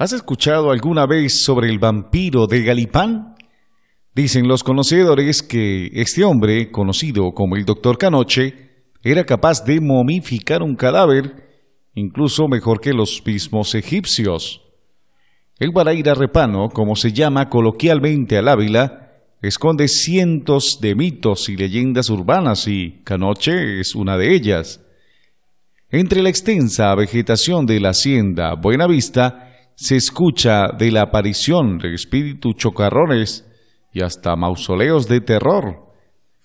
¿Has escuchado alguna vez sobre el vampiro de Galipán? Dicen los conocedores que este hombre, conocido como el doctor Canoche, era capaz de momificar un cadáver incluso mejor que los mismos egipcios. El Baraira Repano, como se llama coloquialmente al Ávila, esconde cientos de mitos y leyendas urbanas y Canoche es una de ellas. Entre la extensa vegetación de la hacienda Buenavista se escucha de la aparición de espíritus chocarrones y hasta mausoleos de terror,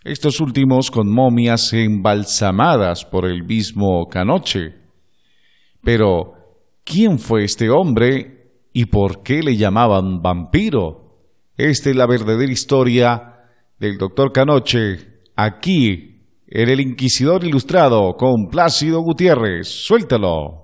estos últimos con momias embalsamadas por el mismo Canoche. Pero, ¿quién fue este hombre y por qué le llamaban vampiro? Esta es la verdadera historia del doctor Canoche, aquí, en el Inquisidor Ilustrado, con Plácido Gutiérrez. Suéltalo.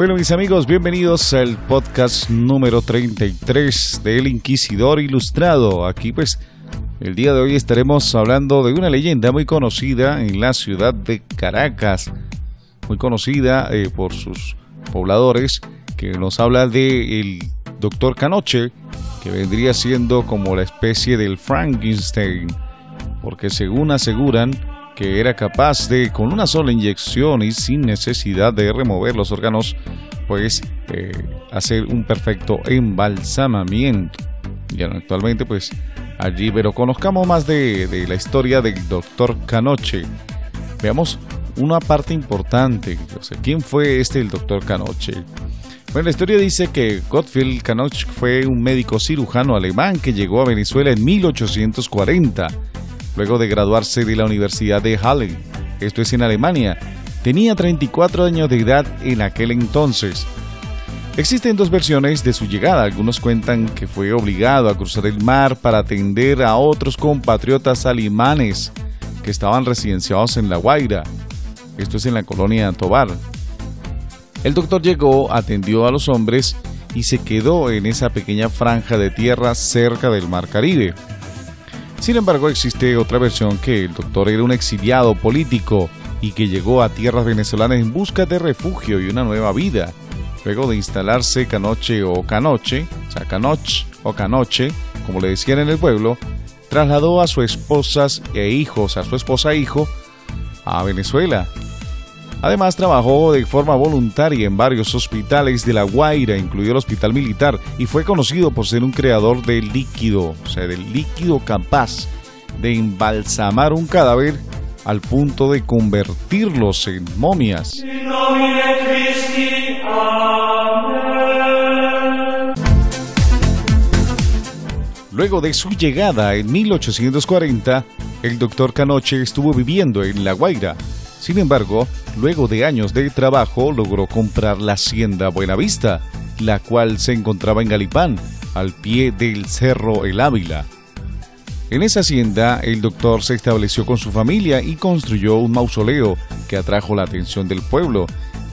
Bueno, mis amigos, bienvenidos al podcast número 33 del Inquisidor Ilustrado. Aquí pues el día de hoy estaremos hablando de una leyenda muy conocida en la ciudad de Caracas, muy conocida eh, por sus pobladores, que nos habla de el doctor Canoche, que vendría siendo como la especie del Frankenstein, porque según aseguran, que era capaz de, con una sola inyección y sin necesidad de remover los órganos, pues eh, hacer un perfecto embalsamamiento. Y actualmente, pues allí, pero conozcamos más de, la historia del doctor Canoche. Veamos una parte importante. O sea, ¿Quién fue este el doctor Canoche? Bueno, la historia dice que Gottfried Canoche fue un médico cirujano alemán que llegó a Venezuela en 1840 luego de graduarse de la Universidad de Halle, esto es en Alemania. Tenía 34 años de edad en aquel entonces. Existen dos versiones de su llegada. Algunos cuentan que fue obligado a cruzar el mar para atender a otros compatriotas alemanes que estaban residenciados en La Guaira. Esto es en la colonia Tobar. El doctor llegó, atendió a los hombres y se quedó en esa pequeña franja de tierra cerca del mar Caribe. Sin embargo, existe otra versión que el doctor era un exiliado político y que llegó a tierras venezolanas en busca de refugio y una nueva vida. Luego de instalarse Canoche o Canoche, o sea, Canoche o Canoche, como le decían en el pueblo, trasladó a su esposa e hijos, a su esposa e hijo, a Venezuela Además, trabajó de forma voluntaria en varios hospitales de La Guaira, incluido el Hospital Militar, y fue conocido por ser un creador de líquido, o sea, del líquido capaz de embalsamar un cadáver al punto de convertirlos en momias. Luego de su llegada en 1840, el doctor Canoche estuvo viviendo en La Guaira, sin embargo, luego de años de trabajo logró comprar la hacienda Buenavista, la cual se encontraba en Galipán, al pie del Cerro El Ávila. En esa hacienda, el doctor se estableció con su familia y construyó un mausoleo que atrajo la atención del pueblo.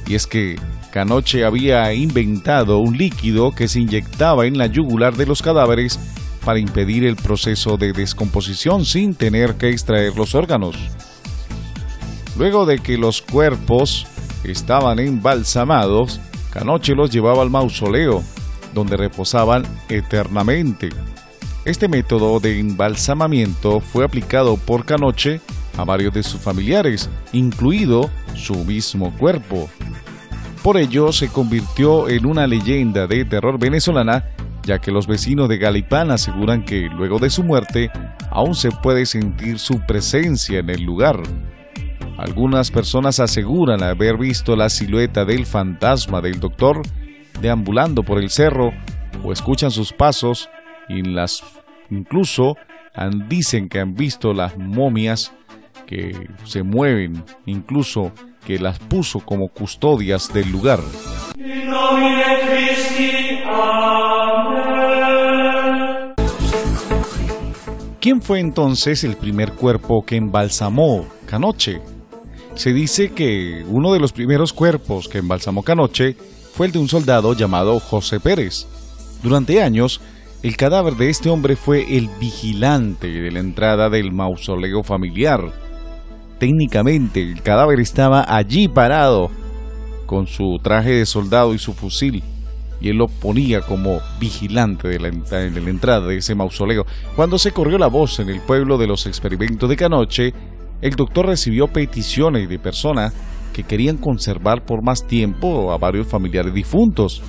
Y es que Canoche había inventado un líquido que se inyectaba en la yugular de los cadáveres para impedir el proceso de descomposición sin tener que extraer los órganos. Luego de que los cuerpos estaban embalsamados, Canoche los llevaba al mausoleo, donde reposaban eternamente. Este método de embalsamamiento fue aplicado por Canoche a varios de sus familiares, incluido su mismo cuerpo. Por ello se convirtió en una leyenda de terror venezolana, ya que los vecinos de Galipán aseguran que luego de su muerte aún se puede sentir su presencia en el lugar. Algunas personas aseguran haber visto la silueta del fantasma del doctor deambulando por el cerro o escuchan sus pasos y las incluso dicen que han visto las momias que se mueven, incluso que las puso como custodias del lugar. ¿Quién fue entonces el primer cuerpo que embalsamó Canoche? Se dice que uno de los primeros cuerpos que embalsamó Canoche fue el de un soldado llamado José Pérez. Durante años, el cadáver de este hombre fue el vigilante de la entrada del mausoleo familiar. Técnicamente, el cadáver estaba allí parado, con su traje de soldado y su fusil y él lo ponía como vigilante de la, entrada de ese mausoleo. Cuando se corrió la voz en el pueblo de los experimentos de Canoche, el doctor recibió peticiones de personas que querían conservar por más tiempo a varios familiares difuntos.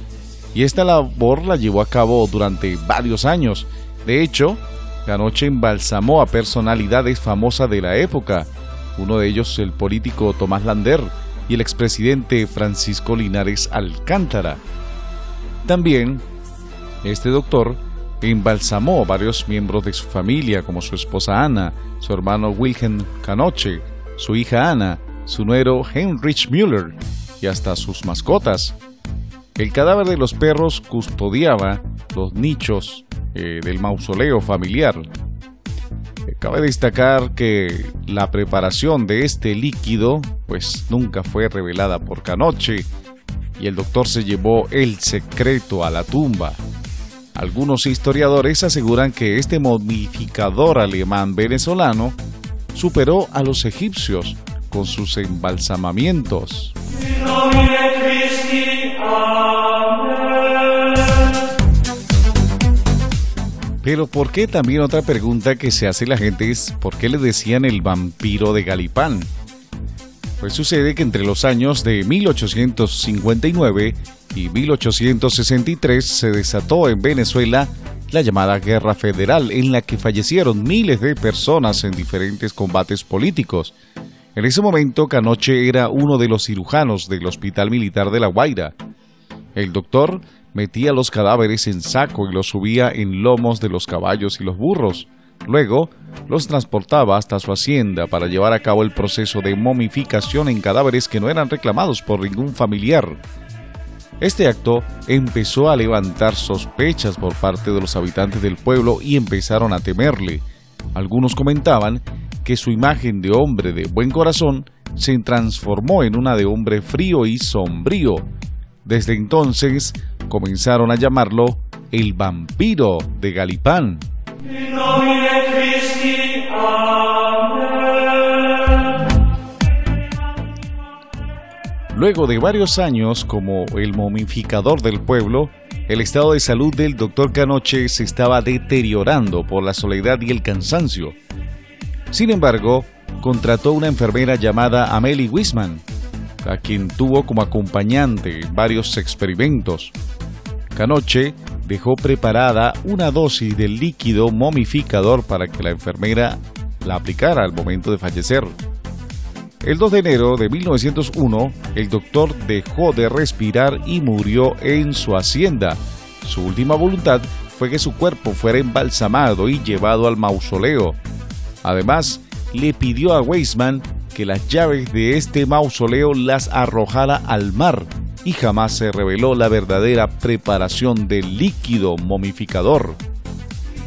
Y esta labor la llevó a cabo durante varios años. De hecho, Canoche embalsamó a personalidades famosas de la época. Uno de ellos el político Tomás Lander y el expresidente Francisco Linares Alcántara. También, este doctor embalsamó varios miembros de su familia, como su esposa Ana, su hermano Wilhelm Canoche, su hija Ana, su nuero Heinrich Müller y hasta sus mascotas. El cadáver de los perros custodiaba los nichos eh, del mausoleo familiar. Cabe destacar que la preparación de este líquido pues nunca fue revelada por Canoche y el doctor se llevó el secreto a la tumba. Algunos historiadores aseguran que este momificador alemán venezolano superó a los egipcios con sus embalsamamientos. Pero ¿por qué también otra pregunta que se hace la gente es ¿por qué le decían el vampiro de Galipán? Pues sucede que entre los años de 1859 y 1863 se desató en Venezuela la llamada Guerra Federal, en la que fallecieron miles de personas en diferentes combates políticos. En ese momento, Canoche era uno de los cirujanos del Hospital Militar de La Guaira. El doctor metía los cadáveres en saco y los subía en lomos de los caballos y los burros. Luego, los transportaba hasta su hacienda para llevar a cabo el proceso de momificación en cadáveres que no eran reclamados por ningún familiar. Este acto empezó a levantar sospechas por parte de los habitantes del pueblo y empezaron a temerle. Algunos comentaban que su imagen de hombre de buen corazón se transformó en una de hombre frío y sombrío. Desde entonces comenzaron a llamarlo el vampiro de Galipán. Luego de varios años como el momificador del pueblo, el estado de salud del doctor Canoche se estaba deteriorando por la soledad y el cansancio. Sin embargo, contrató una enfermera llamada Amelie Wisman, a quien tuvo como acompañante varios experimentos. Canoche dejó preparada una dosis del líquido momificador para que la enfermera la aplicara al momento de fallecer. El 2 de enero de 1901, el doctor dejó de respirar y murió en su hacienda. Su última voluntad fue que su cuerpo fuera embalsamado y llevado al mausoleo. Además, le pidió a Weisman que las llaves de este mausoleo las arrojara al mar y jamás se reveló la verdadera preparación del líquido momificador.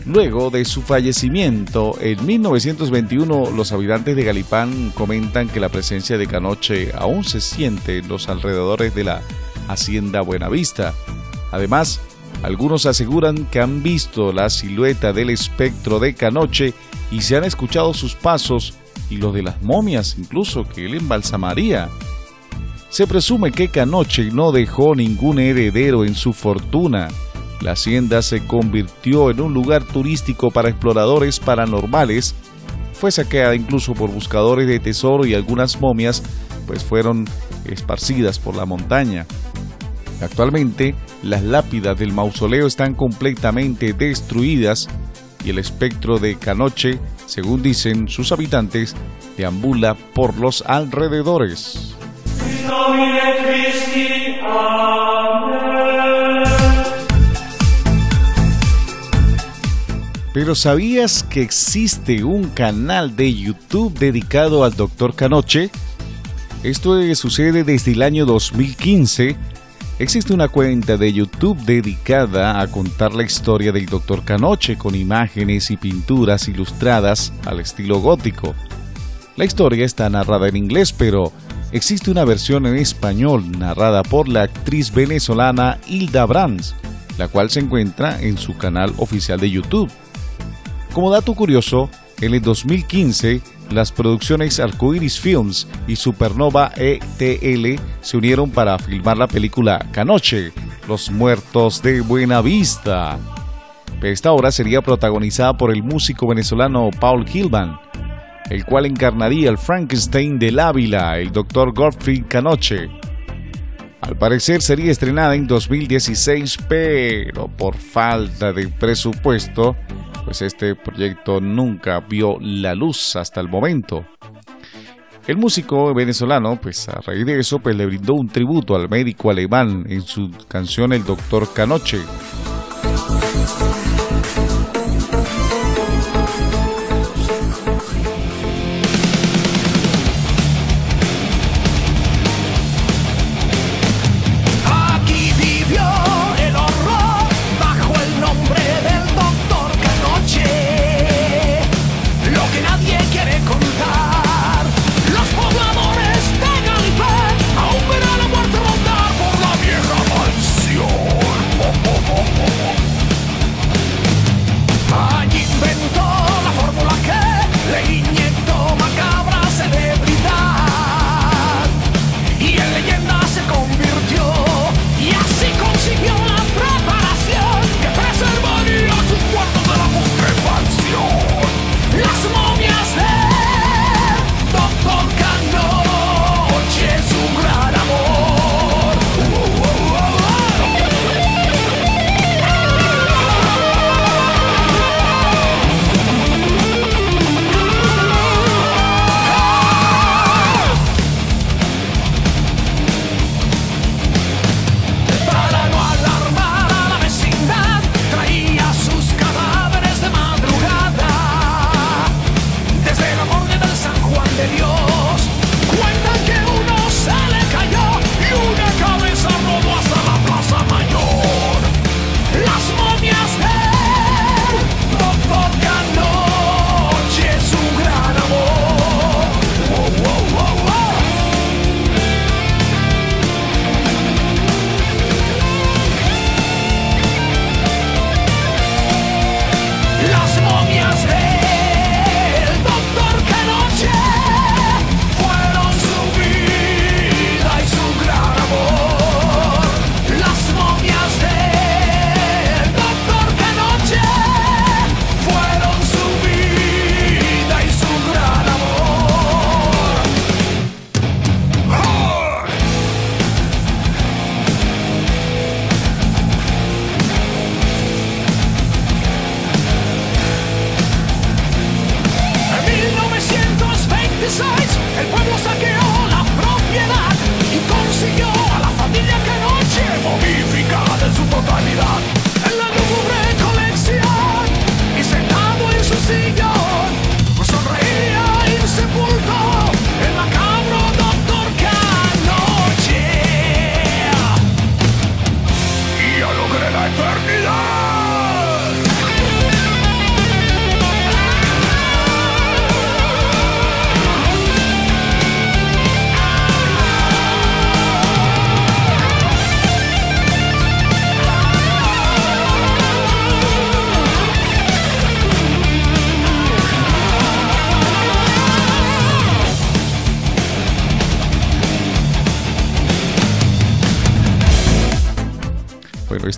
Luego de su fallecimiento, en 1921 los habitantes de Galipán comentan que la presencia de Canoche aún se siente en los alrededores de la hacienda Buenavista. Además, algunos aseguran que han visto la silueta del espectro de Canoche y se han escuchado sus pasos y los de las momias incluso que él embalsamaría. Se presume que Canoche no dejó ningún heredero en su fortuna. La hacienda se convirtió en un lugar turístico para exploradores paranormales. Fue saqueada incluso por buscadores de tesoro y algunas momias pues fueron esparcidas por la montaña. Actualmente, las lápidas del mausoleo están completamente destruidas y el espectro de Canoche, según dicen sus habitantes, deambula por los alrededores. Pero ¿sabías que existe un canal de YouTube dedicado al Dr. Canoche? Esto sucede desde el año 2015. Existe una cuenta de YouTube dedicada a contar la historia del Dr. Canoche con imágenes y pinturas ilustradas al estilo gótico. La historia está narrada en inglés, pero existe una versión en español narrada por la actriz venezolana Hilda Brands, la cual se encuentra en su canal oficial de YouTube. Como dato curioso, en el 2015, las producciones Arcoiris Films y Supernova ETL se unieron para filmar la película Canoche, Los Muertos de Buena Vista. Esta obra sería protagonizada por el músico venezolano Paul Gilman, el cual encarnaría el Frankenstein del Ávila, el Dr. Gottfried Canoche. Al parecer sería estrenada en 2016, pero por falta de presupuesto, pues este proyecto nunca vio la luz hasta el momento. El músico venezolano, pues a raíz de eso, pues le brindó un tributo al médico alemán en su canción El Doctor Canoche.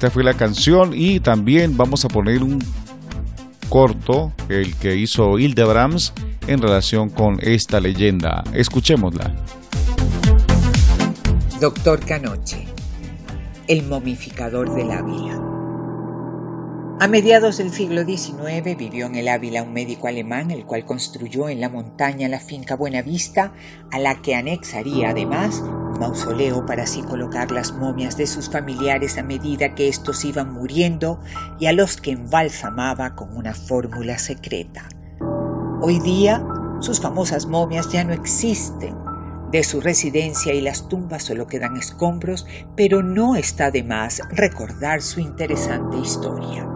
Esta fue la canción y también vamos a poner un corto, el que hizo Hilde Brahms en relación con esta leyenda. Escuchémosla. Doctor Canoche, el momificador del Ávila. A mediados del siglo XIX vivió en el Ávila un médico alemán, el cual construyó en la montaña la finca Buenavista, a la que anexaría además mausoleo para así colocar las momias de sus familiares a medida que estos iban muriendo y a los que embalsamaba con una fórmula secreta. Hoy día, sus famosas momias ya no existen. De su residencia y las tumbas solo quedan escombros, pero no está de más recordar su interesante historia.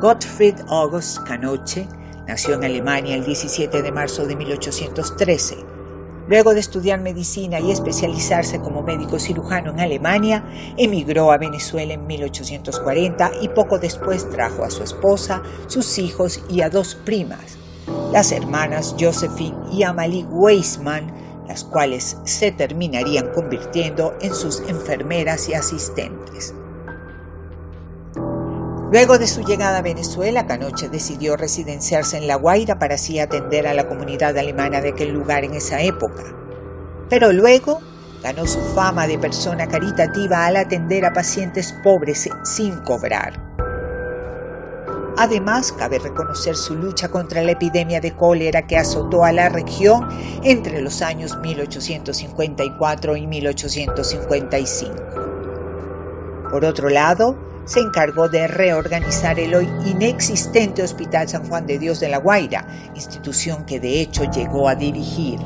Gottfried August Canoche nació en Alemania el 17 de marzo de 1813. Luego de estudiar medicina y especializarse como médico cirujano en Alemania, emigró a Venezuela en 1840 y poco después trajo a su esposa, sus hijos y a dos primas, las hermanas Josephine y Amalie Weismann, las cuales se terminarían convirtiendo en sus enfermeras y asistentes. Luego de su llegada a Venezuela, Canoche decidió residenciarse en La Guaira para así atender a la comunidad alemana de aquel lugar en esa época. Pero luego ganó su fama de persona caritativa al atender a pacientes pobres sin cobrar. Además, cabe reconocer su lucha contra la epidemia de cólera que azotó a la región entre los años 1854 y 1855. Por otro lado, se encargó de reorganizar el hoy inexistente Hospital San Juan de Dios de La Guaira, institución que de hecho llegó a dirigir.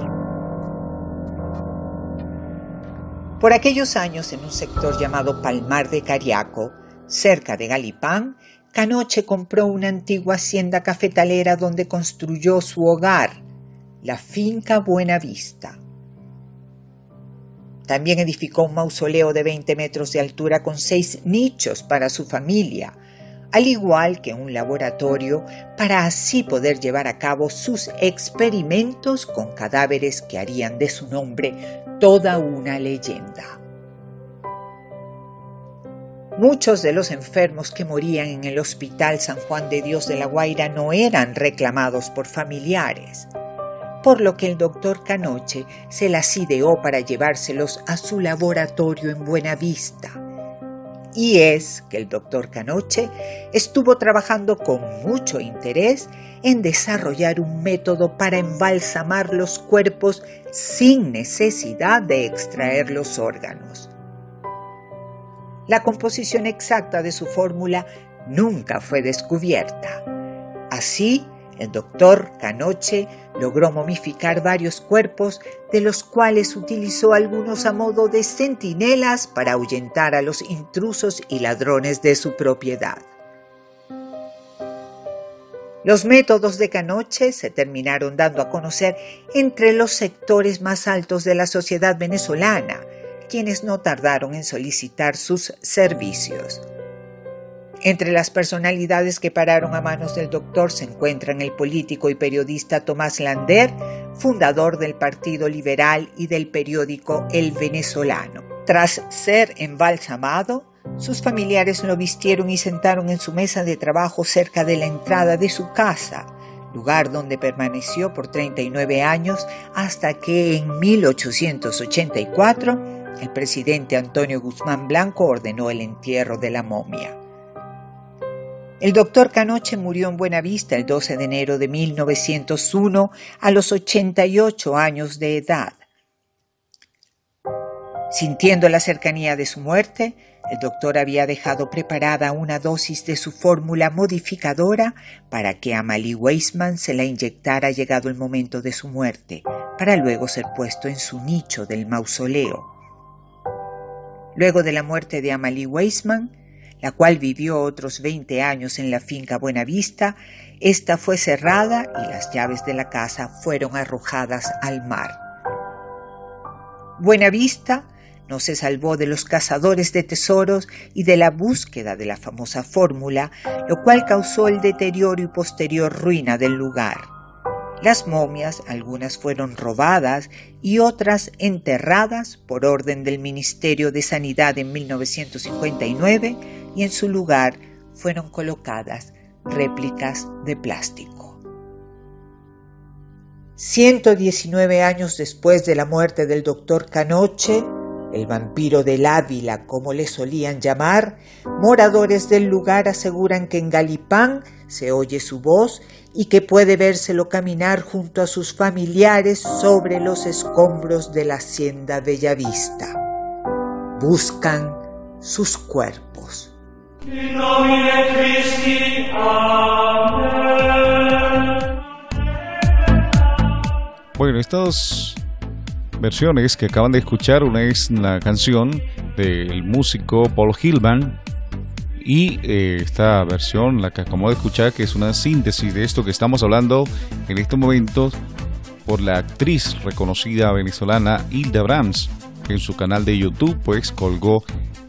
Por aquellos años, en un sector llamado Palmar de Cariaco, cerca de Galipán, Canoche compró una antigua hacienda cafetalera donde construyó su hogar, la finca Buena Vista. También edificó un mausoleo de 20 metros de altura con seis nichos para su familia, al igual que un laboratorio para así poder llevar a cabo sus experimentos con cadáveres que harían de su nombre toda una leyenda. Muchos de los enfermos que morían en el Hospital San Juan de Dios de la Guaira no eran reclamados por familiares por lo que el doctor Canoche se las ideó para llevárselos a su laboratorio en Buenavista. Y es que el doctor Canoche estuvo trabajando con mucho interés en desarrollar un método para embalsamar los cuerpos sin necesidad de extraer los órganos. La composición exacta de su fórmula nunca fue descubierta. Así, el doctor Canoche logró momificar varios cuerpos, de los cuales utilizó algunos a modo de centinelas para ahuyentar a los intrusos y ladrones de su propiedad. Los métodos de Canoche se terminaron dando a conocer entre los sectores más altos de la sociedad venezolana, quienes no tardaron en solicitar sus servicios. Entre las personalidades que pararon a manos del doctor se encuentran el político y periodista Tomás Lander, fundador del Partido Liberal y del periódico El Venezolano. Tras ser embalsamado, sus familiares lo vistieron y sentaron en su mesa de trabajo cerca de la entrada de su casa, lugar donde permaneció por 39 años hasta que en 1884 el presidente Antonio Guzmán Blanco ordenó el entierro de la momia. El doctor Canoche murió en Buenavista el 12 de enero de 1901 a los 88 años de edad. Sintiendo la cercanía de su muerte, el doctor había dejado preparada una dosis de su fórmula modificadora para que Amalie Weisman se la inyectara llegado el momento de su muerte, para luego ser puesto en su nicho del mausoleo. Luego de la muerte de Amalie Weisman, la cual vivió otros 20 años en la finca Buenavista, esta fue cerrada y las llaves de la casa fueron arrojadas al mar. Buenavista no se salvó de los cazadores de tesoros y de la búsqueda de la famosa fórmula, lo cual causó el deterioro y posterior ruina del lugar. Las momias, algunas fueron robadas y otras enterradas por orden del Ministerio de Sanidad en 1959 y en su lugar fueron colocadas réplicas de plástico. 119 años después de la muerte del doctor Canoche, el vampiro del Ávila, como le solían llamar, moradores del lugar aseguran que en Galipán se oye su voz y que puede vérselo caminar junto a sus familiares sobre los escombros de la hacienda Bellavista. Buscan sus cuerpos. Bueno, estas versiones que acaban de escuchar, una es la canción del músico Paul Hillman y eh, esta versión, la que acabamos de escuchar, que es una síntesis de esto que estamos hablando en estos momentos por la actriz reconocida venezolana Hilda Brahms en su canal de YouTube, pues colgó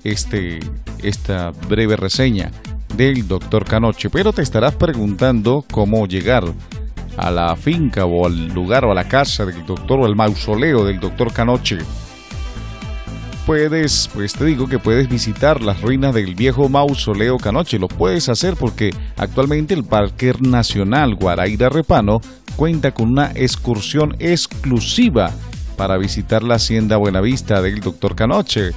este, esta breve reseña del doctor Canoche. Pero te estarás preguntando cómo llegar a la finca o al lugar o a la casa del doctor o al mausoleo del doctor Canoche. Puedes, pues te digo que puedes visitar las ruinas del viejo mausoleo Canoche. Lo puedes hacer porque actualmente el Parque Nacional Guaraíra Repano cuenta con una excursión exclusiva para visitar la hacienda Buenavista del doctor Canoche.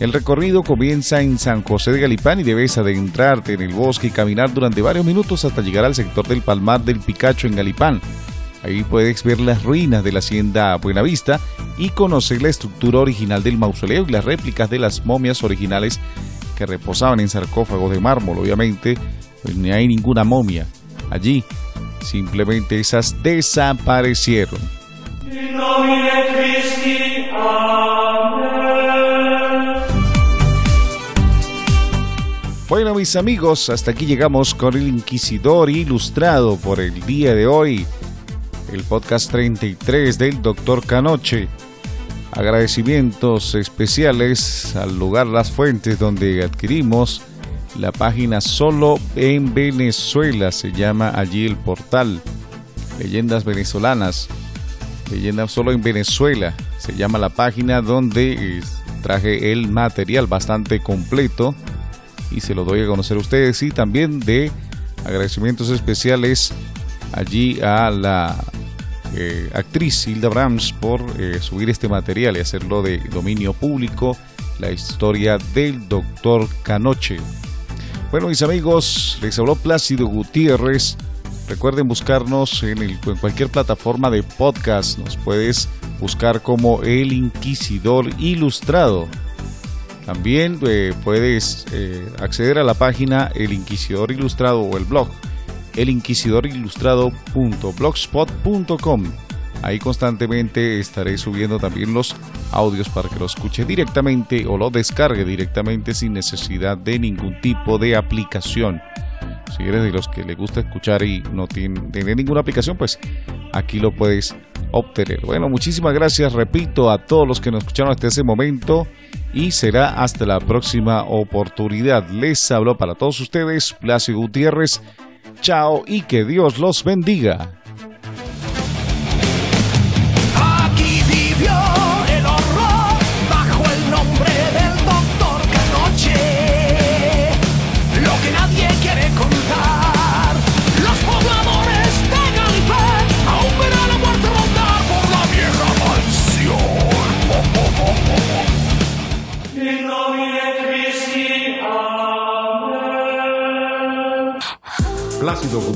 El recorrido comienza en San José de Galipán y debes adentrarte en el bosque y caminar durante varios minutos hasta llegar al sector del Palmar del Picacho en Galipán. Ahí puedes ver las ruinas de la hacienda Buenavista y conocer la estructura original del mausoleo y las réplicas de las momias originales que reposaban en sarcófagos de mármol. Obviamente, pues ni hay ninguna momia allí. Simplemente esas desaparecieron. Bueno mis amigos, hasta aquí llegamos con el Inquisidor Ilustrado por el día de hoy, el podcast 33 del Doctor Canoche. Agradecimientos especiales al lugar Las Fuentes donde adquirimos la página Solo en Venezuela, se llama allí el portal. Leyendas venezolanas, Leyendas Solo en Venezuela, se llama la página donde traje el material bastante completo y se lo doy a conocer a ustedes y también de agradecimientos especiales allí a la eh, actriz Hilda Brahms por eh, subir este material y hacerlo de dominio público, la historia del doctor Canoche. Bueno, mis amigos, les habló Plácido Gutiérrez. Recuerden buscarnos en, cualquier plataforma de podcast. Nos puedes buscar como El Inquisidor Ilustrado. También eh, puedes eh, acceder a la página El Inquisidor Ilustrado o el blog elinquisidorilustrado.blogspot.com. Ahí constantemente estaré subiendo también los audios para que lo escuche directamente o lo descargue directamente sin necesidad de ningún tipo de aplicación. Si eres de los que le gusta escuchar y no tiene, ninguna aplicación, pues aquí lo puedes obtener. Bueno, muchísimas gracias, repito, a todos los que nos escucharon hasta ese momento y será hasta la próxima oportunidad. Les hablo para todos ustedes, Plácido Gutiérrez. Chao y que Dios los bendiga.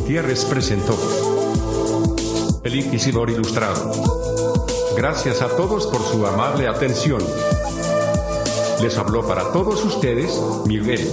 Gutiérrez presentó El Inquisidor Ilustrado. Gracias a todos por su amable atención. Les habló para todos ustedes Miguel.